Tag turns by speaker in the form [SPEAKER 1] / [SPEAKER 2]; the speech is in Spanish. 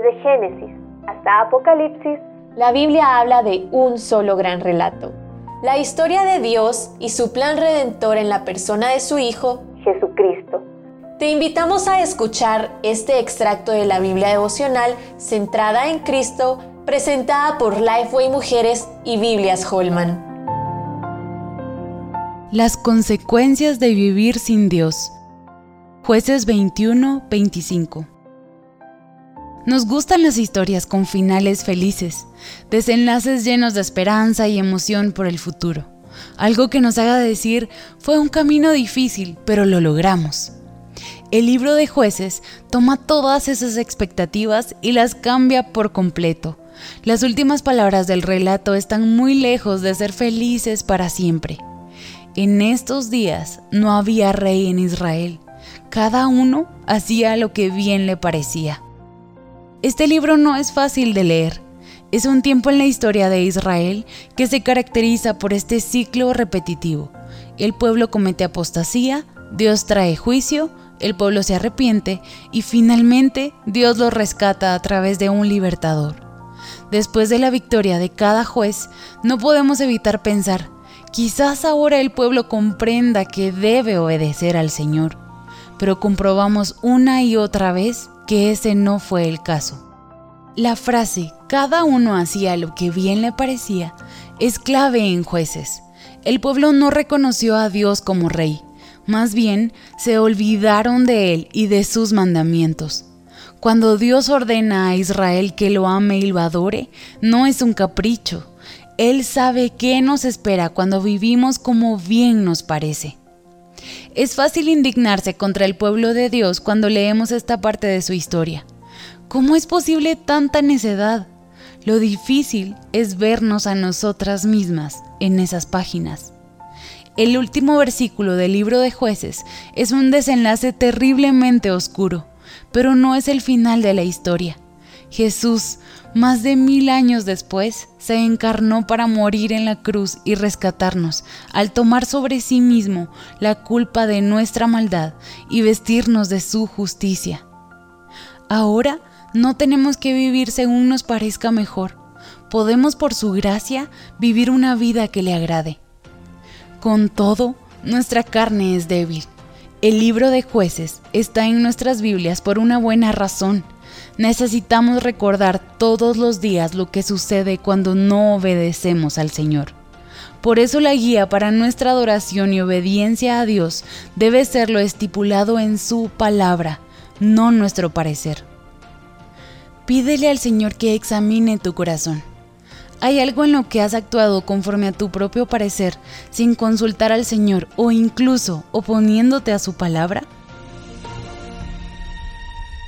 [SPEAKER 1] Desde Génesis hasta Apocalipsis,
[SPEAKER 2] la Biblia habla de un solo gran relato. La historia de Dios y su plan redentor en la persona de su Hijo,
[SPEAKER 1] Jesucristo.
[SPEAKER 2] Te invitamos a escuchar este extracto de la Biblia devocional centrada en Cristo, presentada por Lifeway Mujeres y Biblias Holman.
[SPEAKER 3] Las consecuencias de vivir sin Dios. Jueces 21-25. Nos gustan las historias con finales felices, desenlaces llenos de esperanza y emoción por el futuro. Algo que nos haga decir, fue un camino difícil, pero lo logramos. El libro de jueces toma todas esas expectativas y las cambia por completo. Las últimas palabras del relato están muy lejos de ser felices para siempre. En estos días no había rey en Israel. Cada uno hacía lo que bien le parecía. Este libro no es fácil de leer. Es un tiempo en la historia de Israel que se caracteriza por este ciclo repetitivo. El pueblo comete apostasía, Dios trae juicio, el pueblo se arrepiente y finalmente Dios lo rescata a través de un libertador. Después de la victoria de cada juez, no podemos evitar pensar, quizás ahora el pueblo comprenda que debe obedecer al Señor, pero comprobamos una y otra vez que ese no fue el caso. La frase cada uno hacía lo que bien le parecía es clave en jueces. El pueblo no reconoció a Dios como rey, más bien se olvidaron de él y de sus mandamientos. Cuando Dios ordena a Israel que lo ame y lo adore, no es un capricho. Él sabe qué nos espera cuando vivimos como bien nos parece. Es fácil indignarse contra el pueblo de Dios cuando leemos esta parte de su historia. ¿Cómo es posible tanta necedad? Lo difícil es vernos a nosotras mismas en esas páginas. El último versículo del libro de jueces es un desenlace terriblemente oscuro, pero no es el final de la historia. Jesús, más de mil años después, se encarnó para morir en la cruz y rescatarnos, al tomar sobre sí mismo la culpa de nuestra maldad y vestirnos de su justicia. Ahora no tenemos que vivir según nos parezca mejor. Podemos por su gracia vivir una vida que le agrade. Con todo, nuestra carne es débil. El libro de jueces está en nuestras Biblias por una buena razón necesitamos recordar todos los días lo que sucede cuando no obedecemos al Señor. Por eso la guía para nuestra adoración y obediencia a Dios debe ser lo estipulado en su palabra, no nuestro parecer. Pídele al Señor que examine tu corazón. ¿Hay algo en lo que has actuado conforme a tu propio parecer sin consultar al Señor o incluso oponiéndote a su palabra?